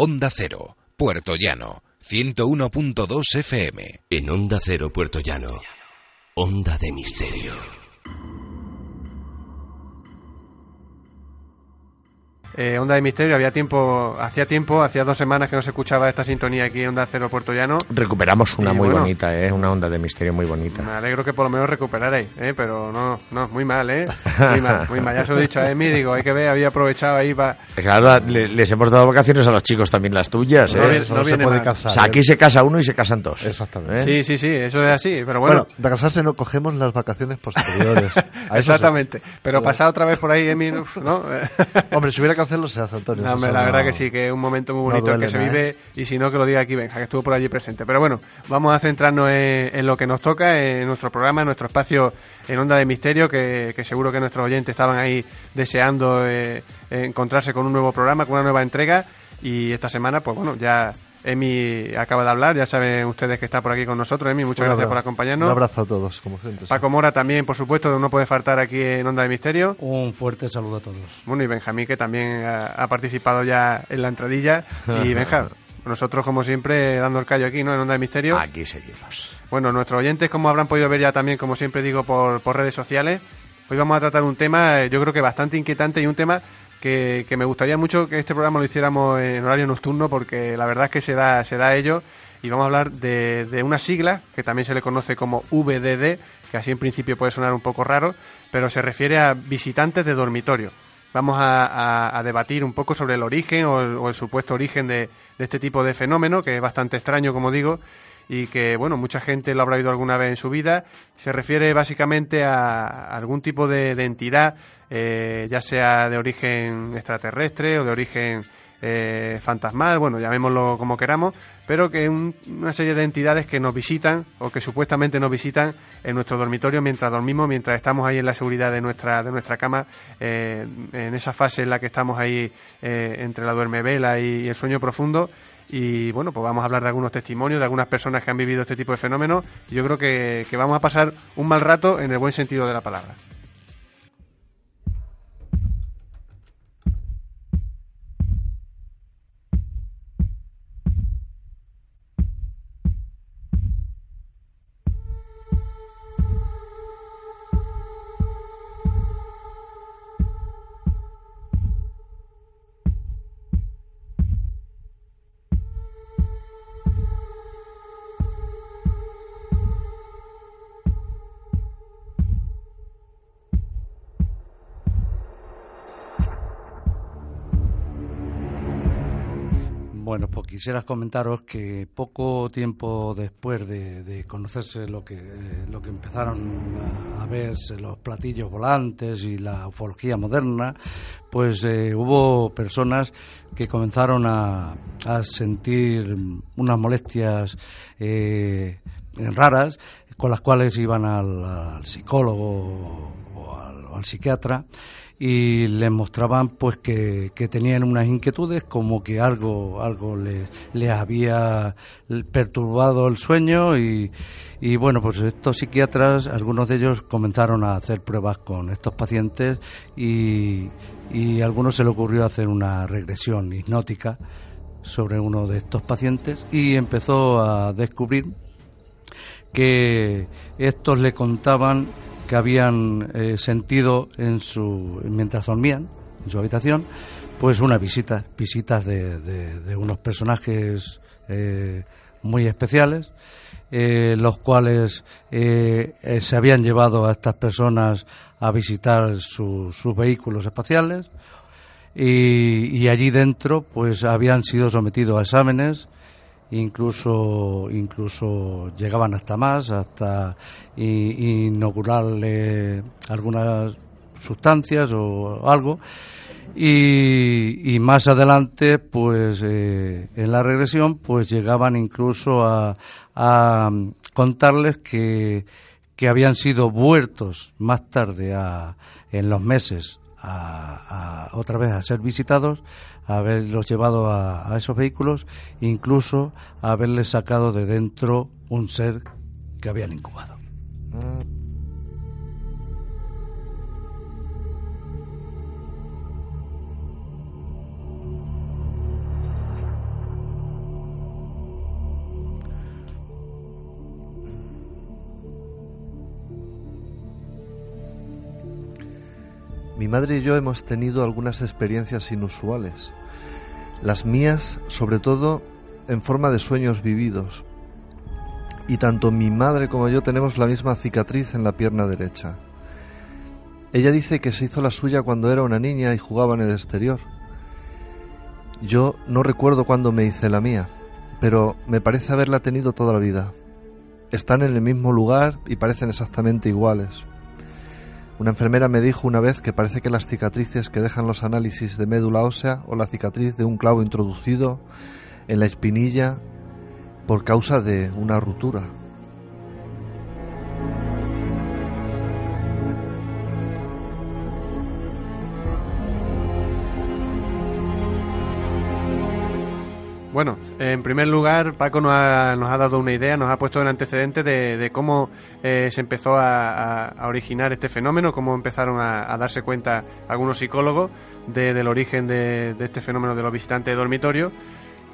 Onda Cero, Puerto Llano, 101.2 FM. En Onda Cero, Puerto Llano, Onda de Misterio. Eh, Onda de Misterio, había tiempo, hacía tiempo, hacía dos semanas que no se escuchaba esta sintonía aquí en Onda Cero Puerto Llano. Recuperamos una Y muy bueno. bonita, ¿eh? Una onda de misterio muy bonita. Me alegro que por lo menos recuperaréis, ¿eh? pero no, no, muy mal, ¿eh? Muy mal, muy mal. Ya se lo he dicho a Emi, digo, hay que ver, había aprovechado ahí para... Claro, le- les hemos dado vacaciones a los chicos también las tuyas, ¿eh? No no se viene puede mal. casar. O sea, aquí ¿eh? se casa uno y se casan dos. Exactamente. ¿Eh? Sí, sí, sí, eso es así, pero bueno, Bueno, de casarse no cogemos las vacaciones posteriores. Sí. exactamente. Pero pasar otra vez por ahí, Emi, ¿no? Hombre, si hubiera que hacerlo, se hace, Antonio. No, hombre, Eso la no- verdad que sí, que es un momento muy bonito el que duele se vive y si no que lo diga aquí Benja, que estuvo por allí presente. Pero bueno, vamos a centrarnos en, en lo que nos toca, en nuestro programa, en nuestro espacio en Onda de Misterio, que, que seguro que nuestros oyentes estaban ahí deseando eh, encontrarse con un nuevo programa, con una nueva entrega y esta semana, pues bueno, ya Emi acaba de hablar, ya saben ustedes que está por aquí con nosotros. Emi, muchas Un gracias abrazo. por acompañarnos. Un abrazo a todos, como siempre. sí. Paco Mora también, por supuesto, no puede faltar aquí en Onda de Misterio. Un fuerte saludo a todos. Bueno, y Benjamín, que también ha, ha participado ya en la entradilla. Y Benja, nosotros, como siempre, dando el callo aquí, ¿no? En Onda de Misterio. Aquí seguimos. Bueno, nuestros oyentes, como habrán podido ver ya también, como siempre digo, por, por redes sociales, hoy vamos a tratar un tema, eh, yo creo que bastante inquietante y un tema que, me gustaría mucho que este programa lo hiciéramos en horario nocturno porque la verdad es que se da, se da ello y vamos a hablar de, de una sigla que también se le conoce como VDD, que así en principio puede sonar un poco raro, pero se refiere a visitantes de dormitorio. Vamos a, a- debatir un poco sobre el origen o el, o el supuesto origen de este tipo de fenómeno, que es bastante extraño, como digo, y que, bueno, mucha gente lo habrá oído alguna vez en su vida. Se refiere básicamente a algún tipo de, de entidad, eh, ya sea de origen extraterrestre o de origen eh, fantasmal, bueno, llamémoslo como queramos, pero que un- una serie de entidades que nos visitan o que supuestamente nos visitan en nuestro dormitorio mientras dormimos, mientras estamos ahí en la seguridad de nuestra, de nuestra cama, eh, en esa fase en la que estamos ahí eh, entre la duermevela y el sueño profundo. Y bueno, pues vamos a hablar de algunos testimonios de algunas personas que han vivido este tipo de fenómenos. Yo creo que, que vamos a pasar un mal rato en el buen sentido de la palabra. Bueno, pues quisiera comentaros que poco tiempo después de, conocerse lo que, eh, lo que empezaron a, a verse los platillos volantes y la ufología moderna, pues eh, hubo personas que comenzaron a, sentir unas molestias eh, raras con las cuales iban al, psicólogo al, psiquiatra y les mostraban pues que, que tenían unas inquietudes como que algo algo les, les había perturbado el sueño y, y bueno pues estos psiquiatras algunos de ellos comenzaron a hacer pruebas con estos pacientes y, y a algunos se le ocurrió hacer una regresión hipnótica sobre uno de estos pacientes y empezó a descubrir que estos le contaban que habían eh, sentido en su mientras dormían en su habitación pues una visita visitas de, de- de unos personajes eh, muy especiales eh, los cuales se habían llevado a estas personas a visitar su- sus vehículos espaciales y, y allí dentro pues habían sido sometidos a exámenes incluso incluso llegaban hasta más hasta inocularle algunas sustancias o algo. Y, más adelante, pues eh, en la regresión, pues llegaban incluso a, a contarles que, que, habían sido vueltos más tarde a, en los meses a, otra vez a ser visitados, a haberlos llevado a, esos vehículos, incluso haberles sacado de dentro un ser que habían incubado. Mi madre y yo hemos tenido algunas experiencias inusuales. Las mías, sobre todo, en forma de sueños vividos. Y tanto mi madre como yo tenemos la misma cicatriz en la pierna derecha. Ella dice que se hizo la suya cuando era una niña y jugaba en el exterior. Yo no recuerdo cuándo me hice la mía, pero me parece haberla tenido toda la vida. Están en el mismo lugar y parecen exactamente iguales. Una enfermera me dijo una vez que parece que las cicatrices que dejan los análisis de médula ósea o la cicatriz de un clavo introducido en la espinilla por causa de una ruptura. Bueno, en primer lugar, Paco nos ha, nos ha dado una idea, nos ha puesto el antecedente de, cómo eh, se empezó a, originar este fenómeno, cómo empezaron a, darse cuenta algunos psicólogos del origen de, este fenómeno de los visitantes de dormitorio.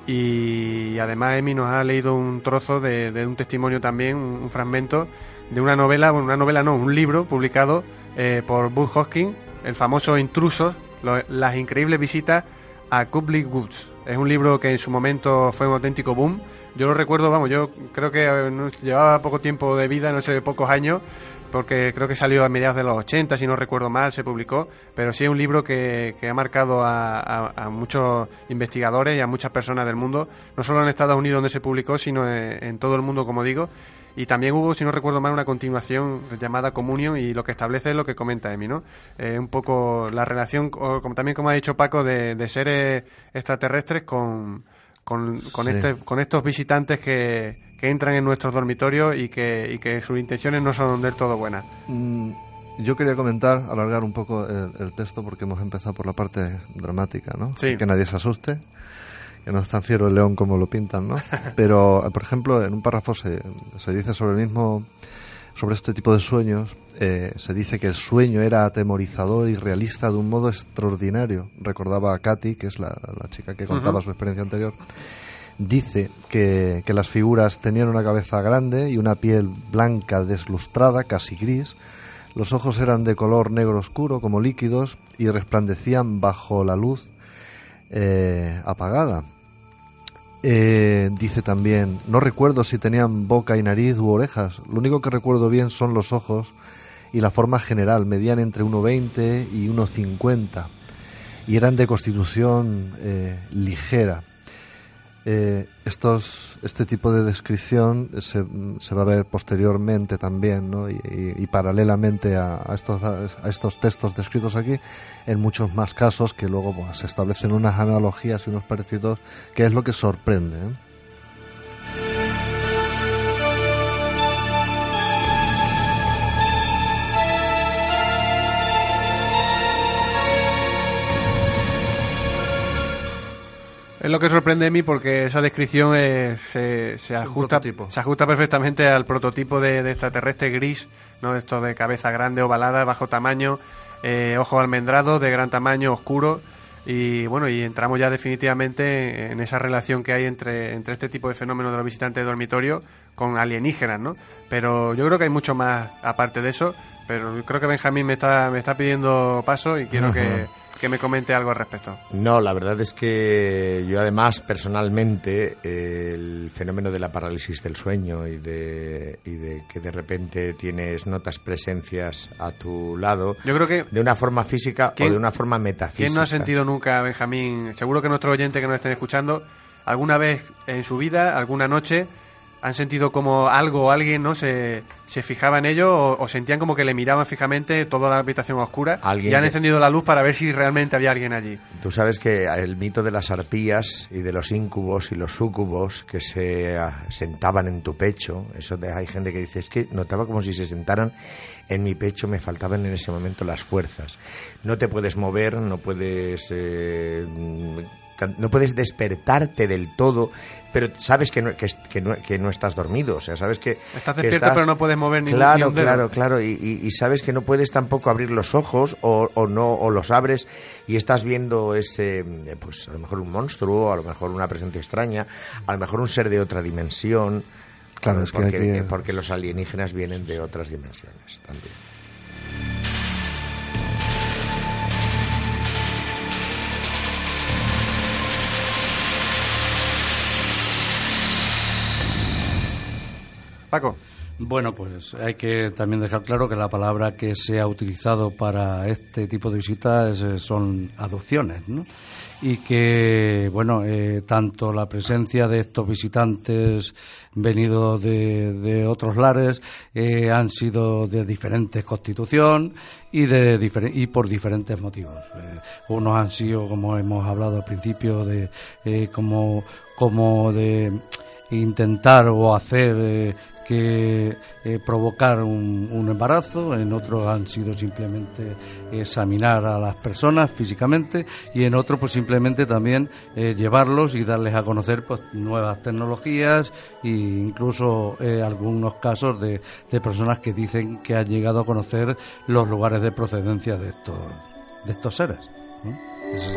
Y además Emi nos ha leído un trozo de, un testimonio también, un, fragmento de una novela, bueno, una novela no, un libro publicado eh, por Bud Hoskin, el famoso Intrusos, las increíbles visitas a Kublai Woods. Es un libro que en su momento fue un auténtico boom. Yo lo recuerdo, vamos, yo creo que eh, llevaba poco tiempo de vida, no sé, pocos años, porque creo que salió a mediados de los 80, si no recuerdo mal, se publicó, pero sí es un libro que, ha marcado a, muchos investigadores y a muchas personas del mundo, no solo en Estados Unidos donde se publicó, sino en todo el mundo, como digo, y también hubo, si no recuerdo mal, una continuación llamada Comunión y lo que establece es lo que comenta Emi, ¿no? Eh, un poco la relación, como, también como ha dicho Paco, de, seres extraterrestres con, con, con, este, con estos visitantes que, que, entran en nuestros dormitorios y que, y que sus intenciones no son del todo buenas. Mm, yo quería comentar, alargar un poco el, texto porque hemos empezado por la parte dramática, ¿no? Sí. Que nadie se asuste que no es tan fiero el león como lo pintan, ¿no? Pero, por ejemplo, en un párrafo se, se dice sobre el mismo, sobre este tipo de sueños, eh, se dice que el sueño era atemorizador y realista de un modo extraordinario. Recordaba a Katy, que es la, chica que contaba su experiencia anterior. Dice que, que las figuras tenían una cabeza grande y una piel blanca deslustrada, casi gris. Los ojos eran de color negro oscuro, como líquidos, y resplandecían bajo la luz eh, apagada. Eh, dice también, no recuerdo si tenían boca y nariz u orejas, lo único que recuerdo bien son los ojos y la forma general, medían entre 1,20 y 1,50 y eran de constitución eh, ligera. Eh, estos, este tipo de descripción se, se, va a ver posteriormente también ¿no? y, paralelamente a, estos, a estos textos descritos aquí en muchos más casos que luego pues, se establecen unas analogías y unos parecidos que es lo que sorprende. ¿eh? Es lo que sorprende a mí porque esa descripción se, se, ajusta, se ajusta perfectamente al prototipo de, extraterrestre gris, ¿no? Esto de cabeza grande, ovalada, bajo tamaño, eh, ojos almendrados, de gran tamaño, oscuro. Y bueno, y entramos ya definitivamente en esa relación que hay entre, entre este tipo de fenómenos de los visitantes de dormitorio con alienígenas, ¿no? Pero yo creo que hay mucho más aparte de eso. Pero creo que Benjamín me está, me está pidiendo paso y quiero que que me comente algo al respecto. No, la verdad es que yo además personalmente el fenómeno de la parálisis del sueño y de, y de que de repente tienes notas presencias a tu lado, yo creo que de una forma física o de una forma metafísica. ¿Quién no ha sentido nunca, Benjamín? Seguro que nuestro oyente que nos estén escuchando, alguna vez en su vida, alguna noche han sentido como algo o alguien no se, se fijaba en ello o, sentían como que le miraban fijamente toda la habitación oscura y han encendido la luz para ver si realmente había alguien allí. Tú sabes que el mito de las arpías y de los íncubos y los súcubos que se ah, sentaban en tu pecho, eso de, hay gente que dice, es que notaba como si se sentaran en mi pecho, me faltaban en ese momento las fuerzas. No te puedes mover, no puedes... Eh, no puedes despertarte del todo, pero sabes que no, que, no, estás dormido, o sea, sabes que... Estás despierto pero no puedes mover ningún Claro, claro, claro, y, sabes que no puedes tampoco abrir los ojos o, no, o los abres y estás viendo ese, pues a lo mejor un monstruo, a lo mejor una presencia extraña, a lo mejor un ser de otra dimensión, claro, es que porque los alienígenas vienen de otras dimensiones también. Bueno, pues hay que también dejar claro que la palabra que se ha utilizado para este tipo de visitas eh, son adopciones, ¿no? Y que, bueno, eh, tanto la presencia de estos visitantes venidos de, otros lares eh, han sido de diferentes constitución y, de y por diferentes motivos. unos han sido, como hemos hablado al principio, de como, como de intentar o hacer que eh, provocar un, embarazo, en otros han sido simplemente examinar a las personas físicamente y en otros pues simplemente también eh, llevarlos y darles a conocer pues nuevas tecnologías e incluso eh, algunos casos de, de, personas que dicen que han llegado a conocer los lugares de procedencia de estos de estos seres. Es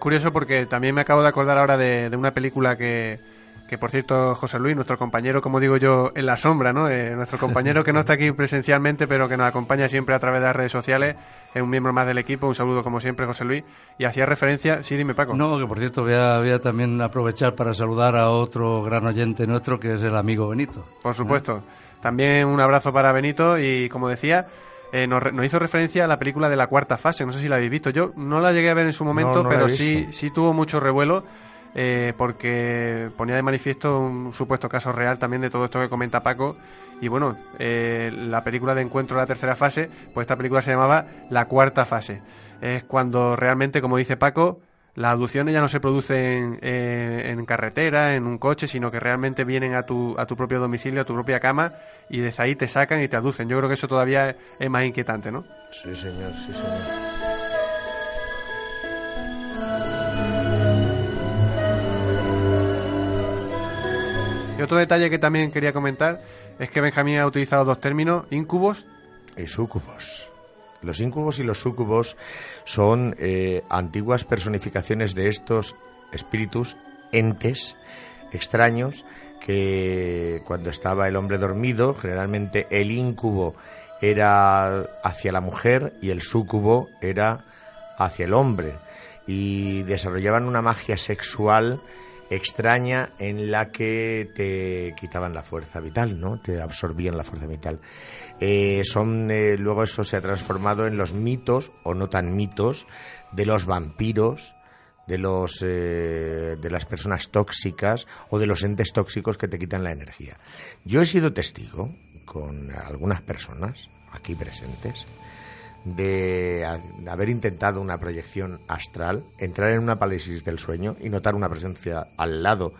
curioso porque también me acabo de acordar ahora de, una película que, que, por cierto, José Luis, nuestro compañero, como digo yo, en la sombra, ¿no? Eh, nuestro compañero que no está aquí presencialmente, pero que nos acompaña siempre a través de las redes sociales, es un miembro más del equipo. Un saludo, como siempre, José Luis. Y hacía referencia, sí, dime, Paco. No, que por cierto, voy a, voy a también aprovechar para saludar a otro gran oyente nuestro, que es el amigo Benito. Por supuesto. También un abrazo para Benito y, como decía, eh, nos, hizo referencia a la película de la cuarta fase. No sé si la habéis visto. Yo no la llegué a ver en su momento, pero sí, sí tuvo mucho revuelo. Eh, porque ponía de manifiesto un supuesto caso real también de todo esto que comenta Paco. Y bueno, eh, la película de encuentro de la tercera fase, pues esta película se llamaba La cuarta fase. Es cuando realmente, como dice Paco, las aducciones ya no se producen eh, en carretera, en un coche, sino que realmente vienen a tu, a tu propio domicilio, a tu propia cama, y desde ahí te sacan y te aducen. Yo creo que eso todavía es más inquietante, ¿no? Sí, señor, sí, señor. Y otro detalle que también quería comentar es que Benjamín ha utilizado dos términos, incubos y sucubos. Los incubos y los sucubos son eh, antiguas personificaciones de estos espíritus, entes extraños, que cuando estaba el hombre dormido, generalmente el incubo era hacia la mujer y el sucubo era hacia el hombre. Y desarrollaban una magia sexual extraña en la que te quitaban la fuerza vital, ¿no? Te absorbían la fuerza vital. Eh, son eh, luego eso se ha transformado en los mitos o no tan mitos de los vampiros, de los eh, de las personas tóxicas o de los entes tóxicos que te quitan la energía. Yo he sido testigo con algunas personas aquí presentes de haber intentado una proyección astral, entrar en una parálisis del sueño y notar una presencia al lado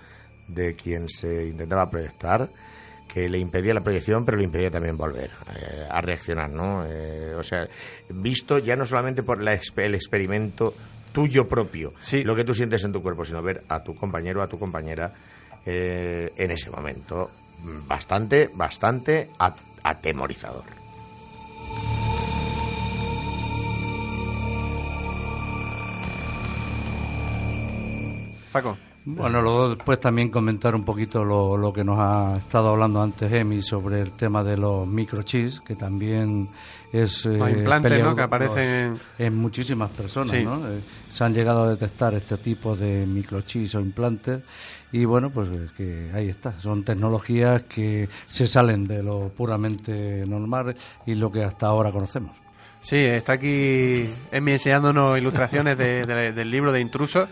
de quien se intentaba proyectar que le impedía la proyección, pero le impedía también volver eh, a reaccionar, ¿no? Eh, o sea, visto ya no solamente por la, el experimento tuyo propio, lo que tú sientes en tu cuerpo, sino ver a tu compañero, a tu compañera eh, en ese momento bastante, bastante atemorizador. Paco. Bueno, luego después también comentar un poquito lo, lo que nos ha estado hablando antes Emi sobre el tema de los microchips, que también es... Los eh, implantes, ¿no? Que aparecen... en muchísimas personas, Sí. ¿no? Eh, se han llegado a detectar este tipo de microchips o implantes y bueno, pues eh, que ahí está. Son tecnologías que se salen de lo puramente normal y lo que hasta ahora conocemos. Sí, está aquí Emi enseñándonos ilustraciones de- de- del libro de Intrusos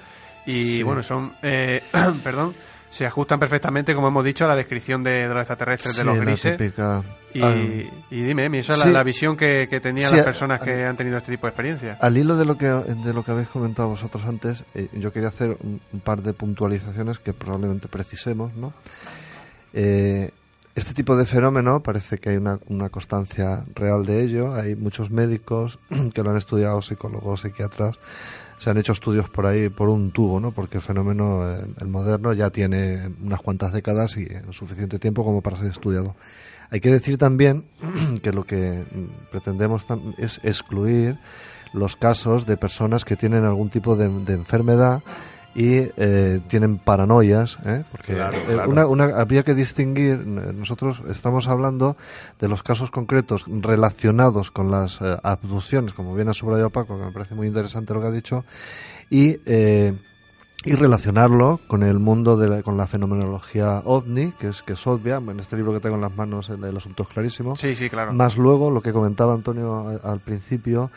y bueno, son, eh, perdón, se ajustan perfectamente, como hemos dicho, a la descripción de, de los extraterrestres de los grises. Y, Ah, y dime, Emi, esa es Sí. la, la visión que, que tenían las a- personas que a- han tenido este tipo de experiencias. Al hilo de lo que de lo que habéis comentado vosotros antes, eh, yo quería hacer un, un par de puntualizaciones que probablemente precisemos, ¿no? Eh, este tipo de fenómeno parece que hay una, una constancia real de ello. Hay muchos médicos que lo han estudiado, psicólogos, psiquiatras. Se han hecho estudios por ahí por un tubo, ¿no? Porque el fenómeno, eh, el moderno, ya tiene unas cuantas décadas y suficiente tiempo como para ser estudiado. Hay que decir también que lo que mm, pretendemos es excluir los casos de personas que tienen algún tipo de, de enfermedad y eh, tienen paranoias, ¿eh? porque Claro, eh, claro. Una, una- habría que distinguir, nosotros estamos hablando de los casos concretos relacionados con las eh, abducciones, como bien ha subrayado Paco, que me parece muy interesante lo que ha dicho, y, eh, y relacionarlo con el mundo de la, con la fenomenología ovni, que es, que es obvia, en este libro que tengo en las manos el, el asunto es clarísimo, Sí, sí, claro. más luego lo que comentaba Antonio al principio,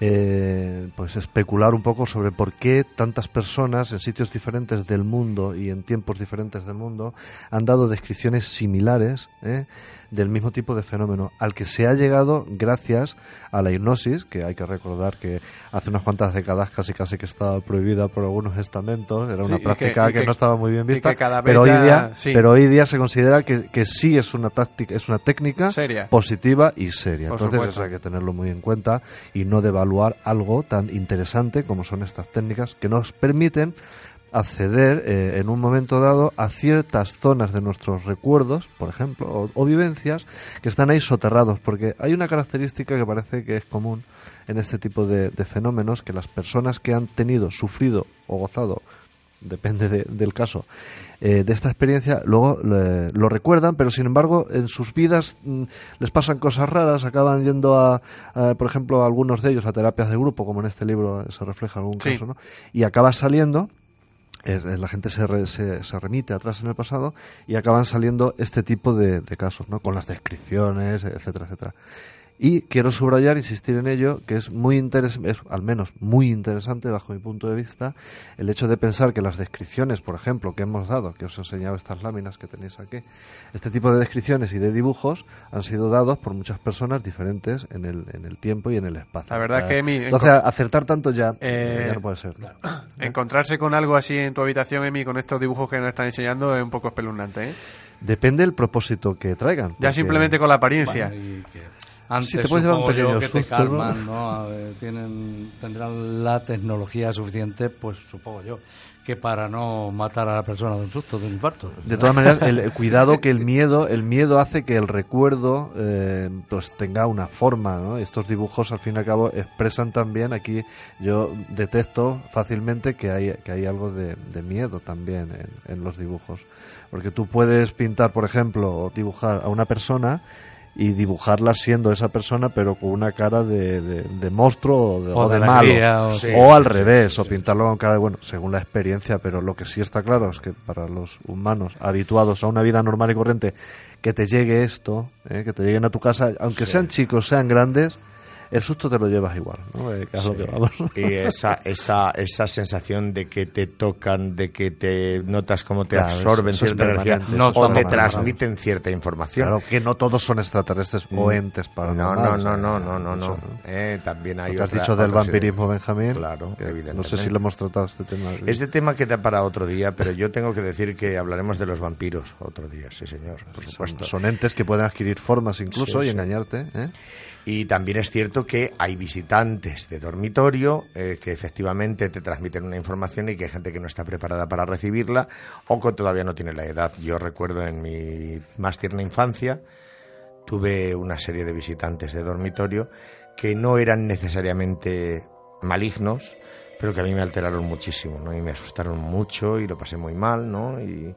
eh, pues especular un poco sobre por qué tantas personas en sitios diferentes del mundo y en tiempos diferentes del mundo han dado descripciones similares ¿eh? Del mismo tipo de fenómeno, al que se ha llegado gracias a la hipnosis, que hay que recordar que hace unas cuantas décadas casi casi que estaba prohibida por algunos estamentos, era una práctica que, que- no estaba muy bien vista, pero hoy día, sí. pero hoy día se considera que, que sí es una táctica, es una técnica Seria. positiva y seria. Por Entonces supuesto. eso hay que tenerlo muy en cuenta y no devaluar algo tan interesante como son estas técnicas que nos permiten acceder eh, en un momento dado a ciertas zonas de nuestros recuerdos, por ejemplo, o, o vivencias que están ahí soterrados, porque hay una característica que parece que es común en este tipo de, de fenómenos, que las personas que han tenido, sufrido o gozado depende de- del caso, eh, de esta experiencia, luego le- lo recuerdan, pero sin embargo en sus vidas mm, les pasan cosas raras, acaban yendo a, a, por ejemplo, algunos de ellos a terapias de grupo, como en este libro se refleja algún Sí. caso, ¿no? Y acaba saliendo eh, la gente se, re- se, se remite atrás en el pasado y acaban saliendo este tipo de, de casos, ¿no? Con las descripciones, etcétera, etcétera. Y quiero subrayar, insistir en ello, que es muy interesante, es al menos muy interesante bajo mi punto de vista, el hecho de pensar que las descripciones, por ejemplo, que hemos dado, que os he enseñado estas láminas que tenéis aquí, este tipo de descripciones y de dibujos han sido dados por muchas personas diferentes en el, en el tiempo y en el espacio. La verdad que, Emi, Entonces, acertar tanto ya, Eh, ya no puede ser. ¿no? Encontrarse con algo así en tu habitación, Emi, con estos dibujos que nos están enseñando, es un poco espeluznante, ¿eh? Depende del propósito que traigan. Ya porque- simplemente con la apariencia. Bueno, y que antes Sí, te puedes llevar un yo pequeño que te calman, ¿no? A ver, tienen, tendrán la tecnología suficiente, pues supongo yo, que para no matar a la persona de un susto, de un infarto. De todas maneras, el, el cuidado que el miedo, el miedo hace que el recuerdo eh, pues tenga una forma, ¿no? Estos dibujos al fin y al cabo expresan también aquí yo detecto fácilmente que hay que hay algo de, de miedo también en, en los dibujos, porque tú puedes pintar, por ejemplo, o dibujar a una persona y dibujarla siendo esa persona pero con una cara de, de- de monstruo o de, O o de de alegría, malo. o- o, Sí, al sí, revés sí, o pintarlo con cara de bueno según la experiencia pero lo que sí está claro es que para los humanos habituados a una vida normal y corriente que te llegue esto ¿eh? que te lleguen a tu casa aunque sean chicos sean grandes el susto te lo llevas igual ¿no? Eh, que es lo que vamos. Y esa, esa, esa sensación de que te tocan, de que te notas cómo te Claro, absorben eso- eso es cierta energía, No o te transmiten cierta información. claro que no todos son extraterrestres o Mm. entes para no, no, no, no, no, no, no. Eh, también hay que has otra- dicho del otra vampirismo Benjamín Claro, que no evidentemente. sé si lo hemos tratado este tema Este tema queda para otro día, pero yo tengo que decir que hablaremos de los vampiros otro día, sí señor, por son, supuesto. son entes que pueden adquirir formas incluso Sí, y sí. engañarte ¿eh? Y también es cierto que hay visitantes de dormitorio eh, que efectivamente te transmiten una información y que hay gente que no está preparada para recibirla o que todavía no tiene la edad. Yo recuerdo en mi más tierna infancia tuve una serie de visitantes de dormitorio que no eran necesariamente malignos, pero que a mí me alteraron muchísimo, ¿no? Y me asustaron mucho y lo pasé muy mal, ¿no? Y,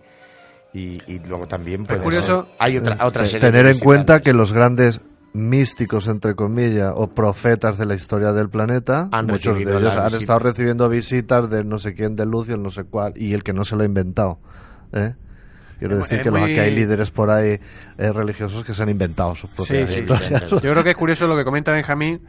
y, y luego también Pues puede curioso, ser- hay otra, otra Te- serie tener de en cuenta que los grandes místicos, entre comillas, o profetas de la historia del planeta, Han muchos de ellos han visita. estado recibiendo visitas de no sé quién, de Lucio, no sé cuál, y el que no se lo ha inventado. ¿eh? Quiero decir es que, los- muy- que hay líderes por ahí eh, religiosos que se han inventado sus propias sí, historias. Yo creo que es curioso lo que comenta Benjamín,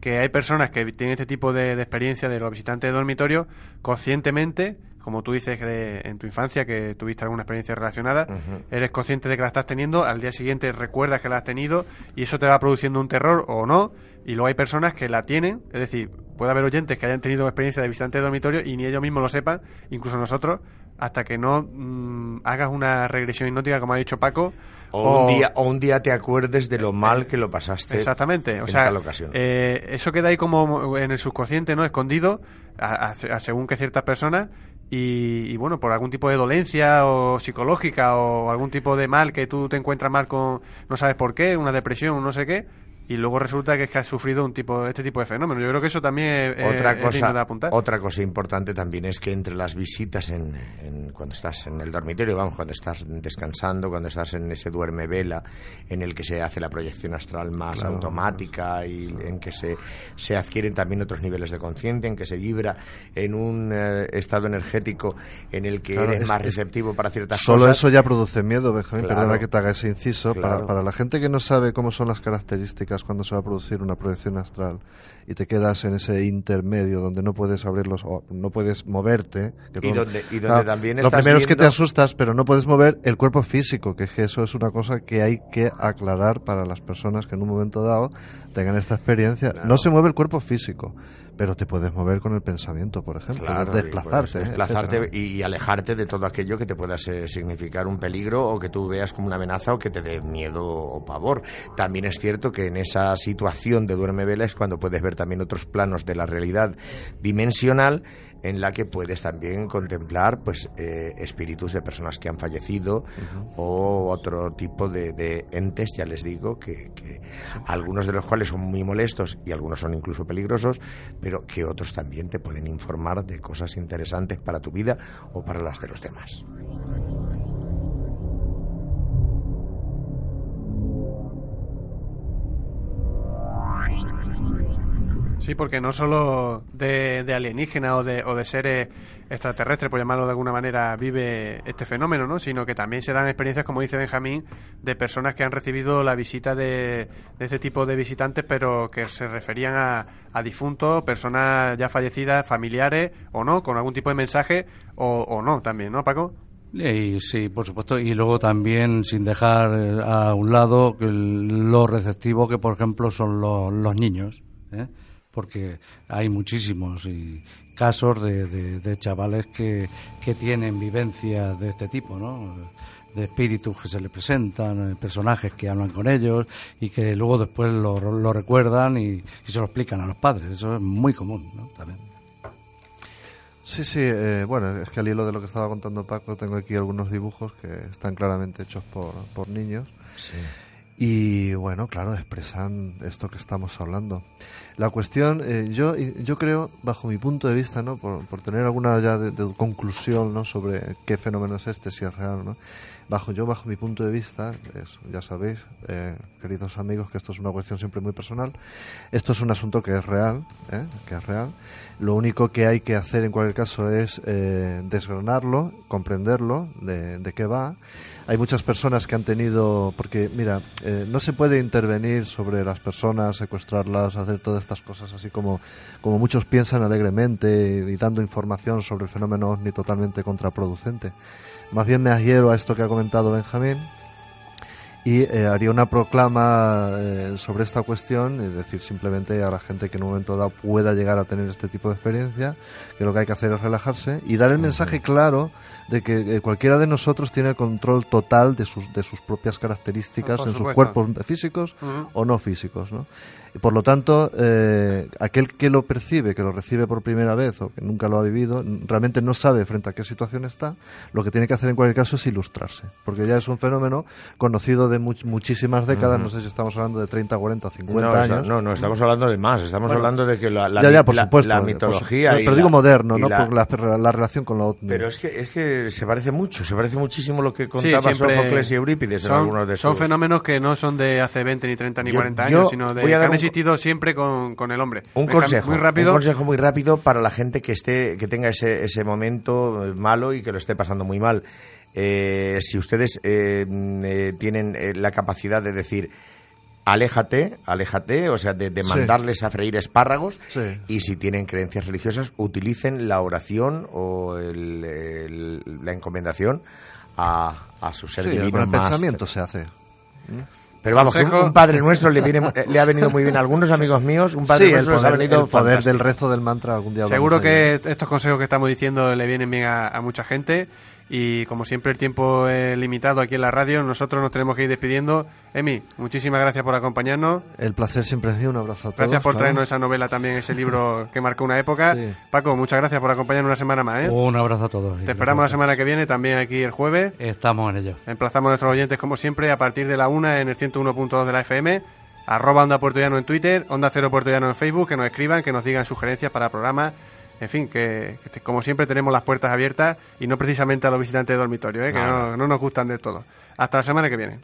que hay personas que tienen este tipo de, de experiencia de los visitantes de dormitorio conscientemente, como tú dices que en tu infancia que tuviste alguna experiencia relacionada, eres consciente de que la estás teniendo, al día siguiente recuerdas que la has tenido y eso te va produciendo un terror o no, y luego hay personas que la tienen, es decir, puede haber oyentes que hayan tenido experiencia de visitante de dormitorio y ni ellos mismos lo sepan, incluso nosotros, hasta que no mm, hagas una regresión hipnótica, como ha dicho Paco, O un, día, o un día te acuerdes de lo mal que lo pasaste. Exactamente, o en sea, tal ocasión. eh, eso queda ahí como en el subconsciente, ¿no? Escondido, a, a- a según que ciertas personas, y, y, bueno, por algún tipo de dolencia o psicológica o algún tipo de mal que tú te encuentras mal con, no sabes por qué, una depresión, no sé qué, y luego resulta que es que has sufrido un tipo, este tipo de fenómeno. Yo creo que eso también es, otra es digno cosa de apuntar. otra cosa importante también es que entre las visitas en, en- cuando estás en el dormitorio vamos cuando estás descansando cuando estás en ese duerme vela en el que se hace la proyección astral más Claro, automática y en que se, se adquieren también otros niveles de conciencia en que se vibra en un eh, estado energético en el que Claro, eres es- más es- receptivo para ciertas Solo cosas eso ya produce miedo, Benjamín. Claro. Perdona que te haga ese inciso. Para, para la gente que no sabe cómo son las características cuando se va a producir una proyección astral y te quedas en ese intermedio donde no puedes abrir los o- no puedes moverte. que Y todo- donde- y donde también Lo primero es que te viendo- asustas, pero no puedes mover el cuerpo físico, que es que eso es una cosa que hay que aclarar para las personas que en un momento dado tengan esta experiencia. Claro. No se mueve el cuerpo físico, pero te puedes mover con el pensamiento, por ejemplo. Claro, puedes y desplazarte. desplazarte y, alejarte de todo aquello que te pueda significar un peligro o que tú veas como una amenaza o que te dé miedo o pavor. También es cierto que en esa situación de duerme vela es cuando puedes ver también otros planos de la realidad dimensional en la que puedes también contemplar pues eh, espíritus de personas que han fallecido o otro tipo de, de entes, ya les digo, que, que algunos de los cuales son muy molestos y algunos son incluso peligrosos, pero que otros también te pueden informar de cosas interesantes para tu vida o para las de los demás. Sí, porque no solo de, de alienígena o de, o de seres extraterrestres, por llamarlo de alguna manera, vive este fenómeno, ¿no? Sino que también se dan experiencias, como dice Benjamín, de personas que han recibido la visita de, de este tipo de visitantes, pero que se referían a, a difuntos, personas ya fallecidas, familiares o no, con algún tipo de mensaje o, o no también, ¿no, Paco? Y sí, por supuesto, y luego también sin dejar eh, a un lado que el- lo receptivo que, por ejemplo, son los, los niños, ¿eh? porque hay muchísimos y casos de, de- chavales que, que tienen vivencias de este tipo, ¿no? de espíritus que se les presentan, eh, personajes que hablan con ellos y que luego después lo, lo recuerdan y, y se lo explican a los padres. Eso es muy común ¿no? también. Sí, sí, eh, bueno, es que al hilo de lo que estaba contando Paco, tengo aquí algunos dibujos que están claramente hechos por, por niños. Y bueno, claro, expresan esto que estamos hablando. La cuestión, eh, yo, yo creo, bajo mi punto de vista, ¿no? por, por tener alguna ya de, conclusión ¿no? sobre qué fenómeno es este, si es real no, bajo, yo, bajo mi punto de vista, es, ya sabéis, eh, queridos amigos, que esto es una cuestión siempre muy personal, esto es un asunto que es real, ¿eh? que es real. Lo único que hay que hacer en cualquier caso es eh, desgranarlo, comprenderlo, de, de qué va. Hay muchas personas que han tenido, porque mira, eh, no se puede intervenir sobre las personas, secuestrarlas, hacer todas estas cosas así como, como muchos piensan alegremente y, y dando información sobre el fenómeno ovni totalmente contraproducente. Más bien me adhiero a esto que ha comentado Benjamín, y eh, haría una proclama eh, sobre esta cuestión, es decir, simplemente a la gente que en un momento dado pueda llegar a tener este tipo de experiencia, que lo que hay que hacer es relajarse y dar el mensaje claro de que eh, cualquiera de nosotros tiene el control total de sus, de sus propias características Ah, en sus cuerpos físicos o no físicos, ¿no? Y por lo tanto, eh, aquel que lo percibe, que lo recibe por primera vez o que nunca lo ha vivido, realmente no sabe frente a qué situación está. Lo que tiene que hacer en cualquier caso es ilustrarse, porque ya es un fenómeno conocido de much- muchísimas décadas, no sé si estamos hablando de 30, 40 o 50 no, años. no, no, estamos hablando de más. Estamos Bueno, hablando de que la, la, ya, ya, por la- supuesto. la por mitología. y pero digo moderno, ¿no? la- Por la, la relación con la OTAN. Pero es que, es que se parece mucho, se parece muchísimo lo que contaba siempre Sófocles y Eurípides en son, algunos de son sus... fenómenos que no son de hace 20, ni 30, ni Yo- 40 yo años, sino de que han un- existido siempre con, con el hombre. Un Me consejo, Muy rápido. un consejo muy rápido para la gente que esté, que tenga ese, ese momento malo y que lo esté pasando muy mal. Eh, si ustedes eh, mm, eh, tienen la capacidad de decir aléjate, aléjate, o sea, de, de Sí. mandarles a freír espárragos Sí. y si tienen creencias religiosas, utilicen la oración o el- el- la encomendación a, a su ser Sí, divino con el más pensamiento se hace. Pero vamos, que un, padre nuestro le, viene, le ha venido muy bien a algunos amigos míos. Un padre el nuestro ha venido el poder fantástico. del rezo del mantra algún día Seguro ello. que estos consejos que estamos diciendo le vienen bien a, a mucha gente y como siempre el tiempo es limitado aquí en la radio, nosotros nos tenemos que ir despidiendo. Emi, muchísimas gracias por acompañarnos. El placer siempre es mío, un abrazo a todos. Gracias por claro. traernos esa novela también, ese libro que marcó una época. Sí. Paco, muchas gracias por acompañarnos una semana más. ¿eh? Un abrazo a todos. Te esperamos la semana que viene, también aquí el jueves. Estamos en ello. Emplazamos a nuestros oyentes, como siempre, a partir de la una en el 101.2 de la FM, arroba Onda Puerto Llano en Twitter, Onda Cero Puerto Llano en Facebook, que nos escriban, que nos digan sugerencias para programas. En fin, que, que como siempre tenemos las puertas abiertas y no precisamente a los visitantes de dormitorio, ¿eh? que no, no nos gustan de todo. Hasta la semana que viene.